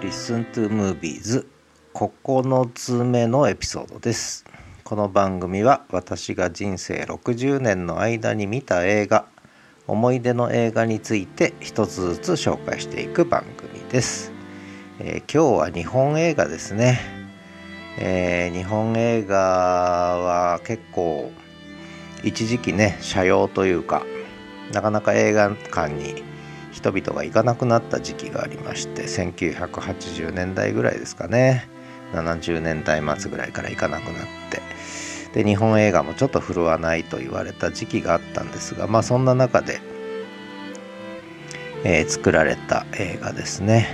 Listen to Movies 9つ目のエピソードです。この番組は私が人生60年の間に見た映画思い出の映画について一つずつ紹介していく番組です、えー、今日は日本映画ですね、えー、日本映画は結構一時期ね社用というかなかなか映画館に人々が行かなくなった時期がありまして1980年代ぐらいですかね。70年代末ぐらいから行かなくなって。で日本映画もちょっと振るわないと言われた時期があったんですがまあそんな中で、えー、作られた映画ですね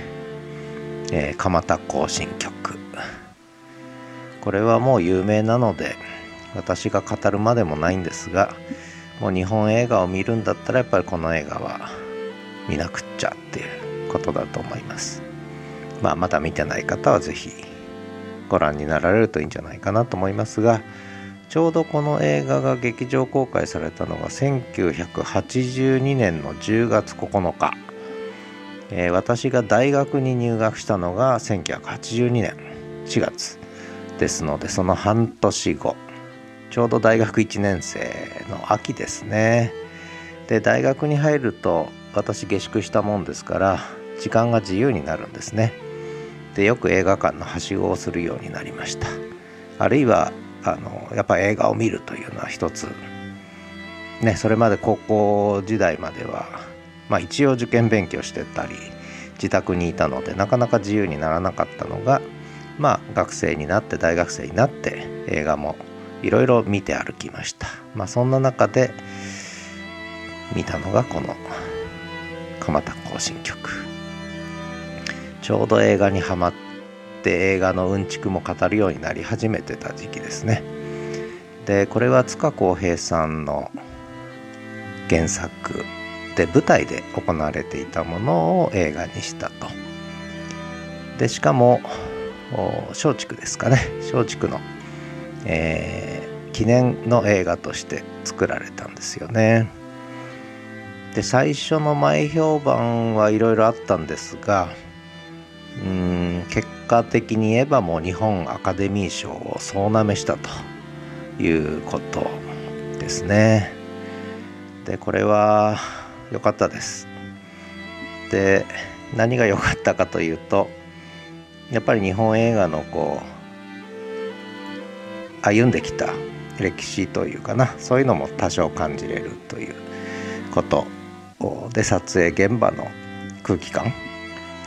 「えー、蒲田行進曲」これはもう有名なので私が語るまでもないんですがもう日本映画を見るんだったらやっぱりこの映画は見なくっちゃっていうことだと思います。まあ、まだ見てない方は是非ご覧になられるといいんじゃないかなと思いますがちょうどこの映画が劇場公開されたのが1982年の10月9日、えー、私が大学に入学したのが1982年4月ですのでその半年後。ちょうど大学1年生の秋ですね。で大学に入ると私下宿したもんですから時間が自由になるんですね。でよく映画館のはしごをするようになりました。あるいはあのやっぱ映画を見るというのは一つ。ねそれまで高校時代までは、まあ、一応受験勉強してたり自宅にいたのでなかなか自由にならなかったのがまあ学生になって大学生になって映画もいろいろ見て歩きました。まあそんな中で見たのがこの蒲田行進曲。ちょうど映画にはまって映画のうんちくも語るようになり始めてた時期ですね。でこれは塚公平さんの原作で舞台で行われていたものを映画にしたと。でしかも松竹ですかね。松竹の、えー、記念の映画として作られたんですよね。で最初の前評判はいろいろあったんですがうん結果的に言えばもう日本アカデミー賞を総なめしたということですね。でこれは良かったです。で何が良かったかというとやっぱり日本映画のこう歩んできた歴史というかなそういうのも多少感じれるということで撮影現場の空気感。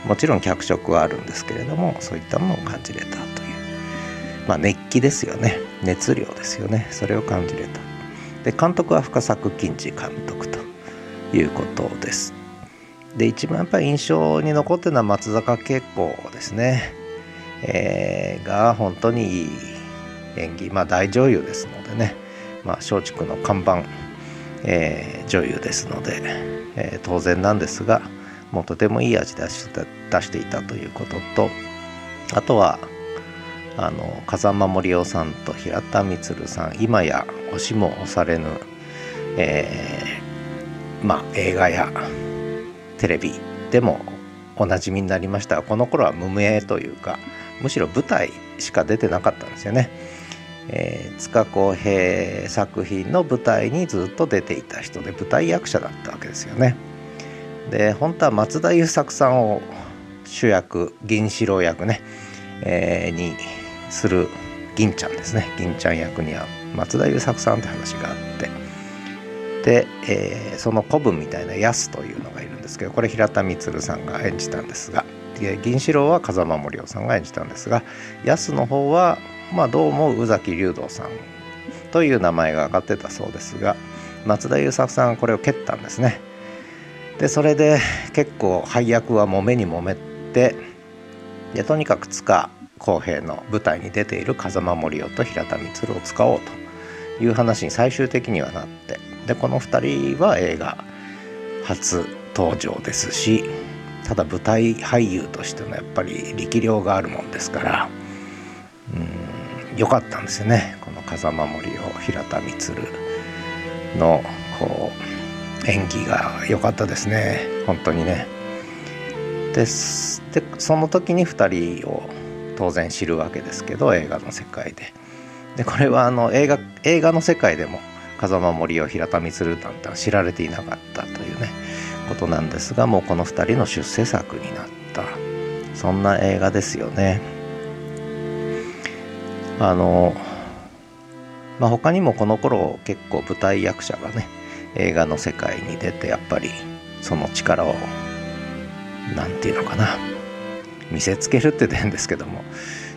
もちろん脚色はあるんですけれどもそういったものを感じれたという。まあ熱気ですよね。熱量ですよね。それを感じれた。で監督は深作金次監督ということです。で一番やっぱり印象に残ってるのは松坂慶子ですね、えー、が本当にいい演技。まあ大女優ですのでね。まあ松竹の看板えー、女優ですので、えー、当然なんですがもうとてもいい味出して出していたということとあとはあの風間森夫さんと平田充さん今や押しも押されぬ、えー、まあ映画やテレビでもおなじみになりましたがこの頃は無名というかむしろ舞台しか出てなかったんですよね。えー、塚公平作品の舞台にずっと出ていた人で舞台役者だったわけですよね。で本当は松田優作さんを主役銀四郎役ね、えー、にする銀ちゃんですね銀ちゃん役には松田優作さんって話があってで、えー、その古文みたいな安というのがいるんですけどこれ平田充さんが演じたんですが銀四郎は風間森夫さんが演じたんですが安の方はまあ、どうも宇崎竜道さんという名前が上がってたそうですが松田優作さんはこれを蹴ったんですね。でそれで結構配役はもめにもめてでとにかく塚公平の舞台に出ている風間森夫と平田充を使おうという話に最終的にはなってでこの2人は映画初登場ですしただ舞台俳優としてのやっぱり力量があるもんですからうん。良かったんですよね。この風間森を平田充のこう演技が良かったですね。本当にね。でその時に2人を当然知るわけですけど映画の世界で。でこれはあの映画映画の世界でも風間森夫平田充なんて知られていなかったというねことなんですがもうこの2人の出世作になった。そんな映画ですよね。あのまあ他にもこの頃結構舞台役者がね映画の世界に出てやっぱりその力を何て言うのかな見せつけるって変ですけども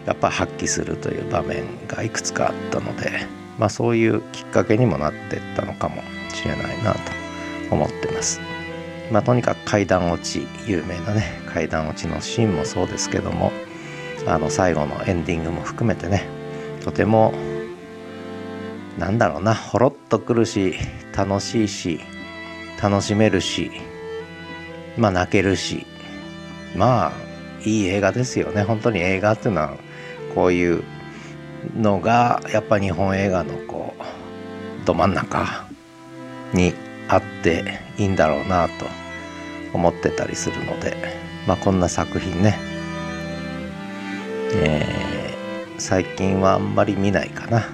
やっぱ発揮するという場面がいくつかあったので、まあ、そういうきっかけにもなってったのかもしれないなと思ってます。まあ、とにかく階段落ち有名なね階段落ちのシーンもそうですけどもあの最後のエンディングも含めてねとてもなんだろうなほろっとくるし楽しいし楽しめるしまあ泣けるしまあいい映画ですよね。本当に映画っていうのはこういうのがやっぱ日本映画のこうど真ん中にあっていいんだろうなと思ってたりするのでまあこんな作品ね、えー、最近はあんまり見ないかな。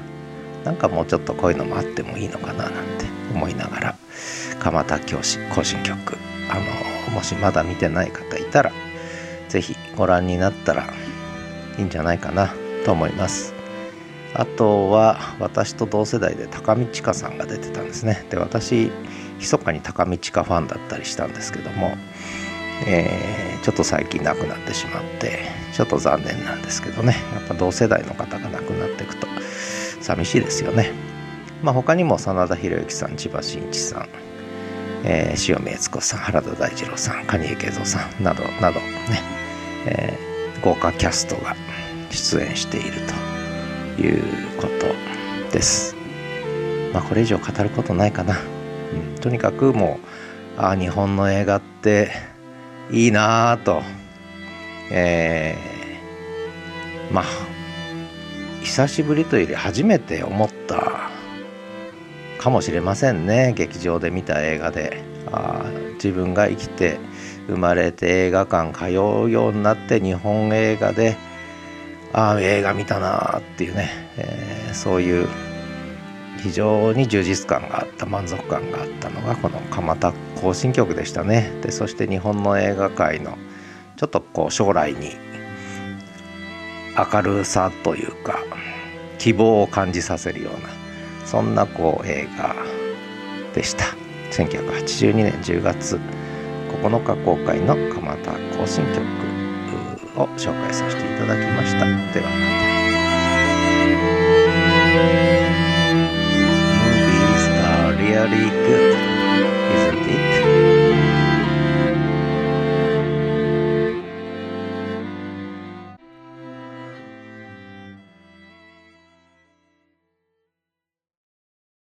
なんかもうちょっとこういうのもあってもいいのかななんて思いながら。蒲田教師行進曲あのもしまだ見てない方いたら是非ご覧になったらいいんじゃないかなと思います。あとは私と同世代で高見千佳さんが出てたんですね。で私密かに高見千佳ファンだったりしたんですけども、えー、ちょっと最近亡くなってしまってちょっと残念なんですけどねやっぱ同世代の方が亡くなっていくと寂しいですよねまあ他にも真田広之さん千葉真一さんえー、塩見悦子さん原田大二郎さん蟹江慶三さんなどなどね、えー、豪華キャストが出演しているということです。まあこれ以上語ることないかな。うん、とにかくもうああ日本の映画っていいなぁと、えー、まあ久しぶりというより初めて思ったかもしれませんね。劇場で見た映画で。あ自分が生きて生まれて映画館通うようになって日本映画でああ映画見たなっていうね、えー、そういう非常に充実感があった満足感があったのがこの蒲田行進曲でしたね。でそして日本の映画界のちょっとこう将来に明るさというか希望を感じさせるようなそんなこう映画でした。1982年10月9日公開の蒲田行進曲を紹介させていただきました。ではまた。